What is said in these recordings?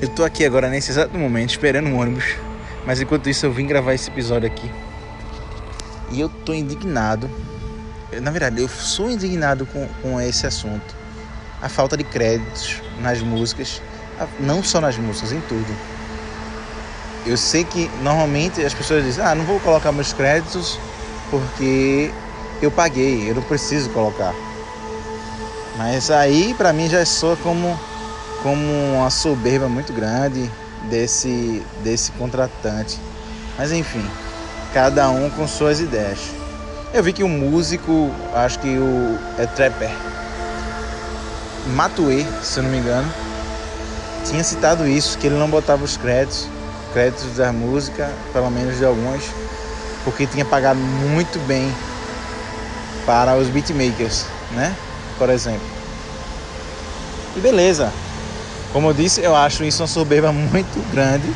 Eu tô aqui agora nesse exato momento esperando um ônibus, mas enquanto isso eu vim gravar esse episódio aqui. E eu tô indignado. Na verdade, eu sou indignado com, com esse assunto. A falta de créditos nas músicas, não só nas músicas, em tudo. Eu sei que normalmente as pessoas dizem: "Ah, não vou colocar meus créditos porque eu paguei, eu não preciso colocar". Mas aí para mim já soa como como uma soberba muito grande desse desse contratante. Mas enfim, cada um com suas ideias. Eu vi que o músico, acho que o é Trapper, Matue, se eu não me engano, tinha citado isso, que ele não botava os créditos, créditos da música, pelo menos de algumas, porque tinha pagado muito bem para os beatmakers, né? Por exemplo. E beleza. Como eu disse, eu acho isso uma soberba muito grande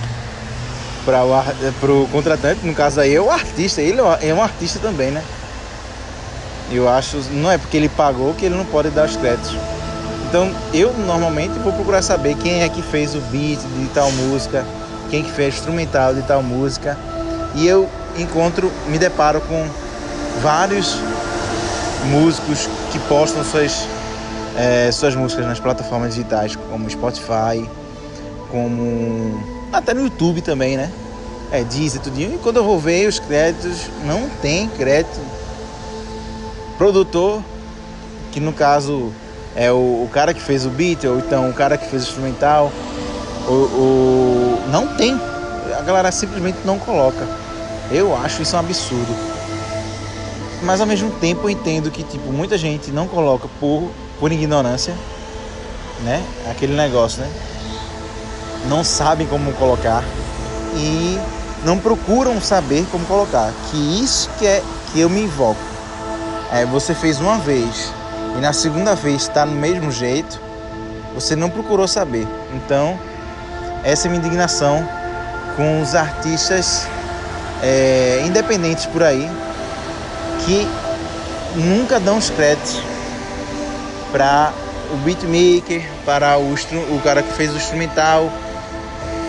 para o contratante, no caso aí é o artista, ele é um artista também, né? Eu acho, não é porque ele pagou que ele não pode dar os créditos. Então eu normalmente vou procurar saber quem é que fez o beat de tal música, quem que fez o instrumental de tal música. E eu encontro, me deparo com vários músicos que postam suas, é, suas músicas nas plataformas digitais, como Spotify, como até no YouTube também, né? É, diz e tudinho. E quando eu vou ver os créditos, não tem crédito. Produtor, que no caso é o, o cara que fez o beat, ou então o cara que fez o instrumental, o, não tem. A galera simplesmente não coloca. Eu acho isso um absurdo. Mas ao mesmo tempo eu entendo que tipo, muita gente não coloca por, por ignorância, né? Aquele negócio, né? Não sabem como colocar e não procuram saber como colocar. Que isso que é que eu me invoco. É, você fez uma vez e na segunda vez está no mesmo jeito, você não procurou saber. Então, essa é minha indignação com os artistas é, independentes por aí que nunca dão os créditos para o beatmaker, para o, o cara que fez o instrumental,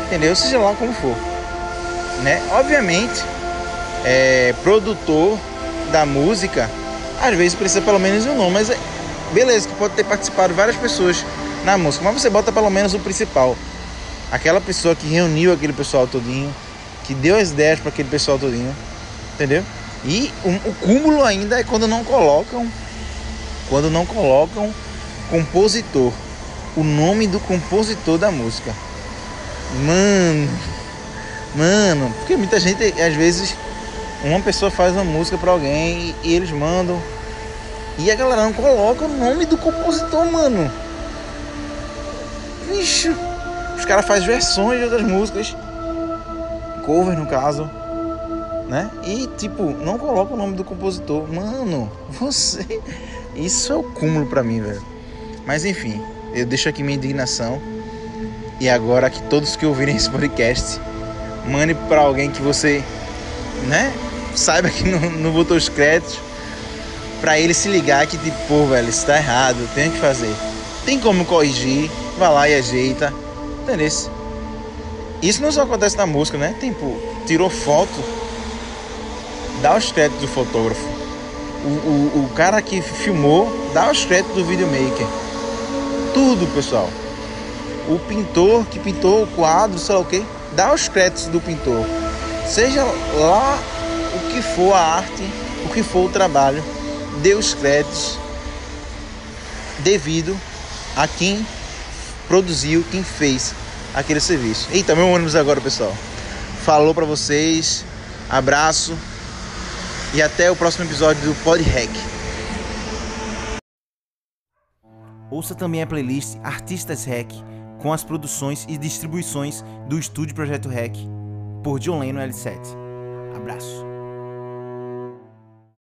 entendeu? Seja lá como for, né? Obviamente, é, produtor da música às vezes precisa pelo menos um nome, mas é, beleza que pode ter participado várias pessoas na música, mas você bota pelo menos o principal, aquela pessoa que reuniu aquele pessoal todinho, que deu as ideias para aquele pessoal todinho, entendeu? E o, o cúmulo ainda é quando não colocam, quando não colocam compositor, o nome do compositor da música. Mano, mano, porque muita gente às vezes uma pessoa faz uma música para alguém e eles mandam e a galera não coloca o nome do compositor, mano. Vixe, os caras fazem versões de outras músicas, cover no caso, né? E tipo, não coloca o nome do compositor, mano. Você, isso é o cúmulo para mim, velho. Mas enfim, eu deixo aqui minha indignação. E agora que todos que ouvirem esse podcast, mande para alguém que você, né, saiba que não, não botou os créditos, para ele se ligar que tipo, pô, velho, isso tá errado, tem que fazer. Tem como corrigir, vai lá e ajeita, entendeu? Isso não só acontece na música, né? Tipo, tirou foto, dá os créditos do fotógrafo. O, o, cara que filmou, dá os créditos do videomaker. Tudo, pessoal o pintor que pintou o quadro, sei lá o que, dá os créditos do pintor. Seja lá o que for a arte, o que for o trabalho, dê os créditos devido a quem produziu, quem fez aquele serviço. Eita, meu ônibus agora, pessoal. Falou para vocês, abraço e até o próximo episódio do Pod Hack. Ouça também a playlist Artistas Hack com as produções e distribuições do Estúdio Projeto Rec por John Leno L7. Abraço.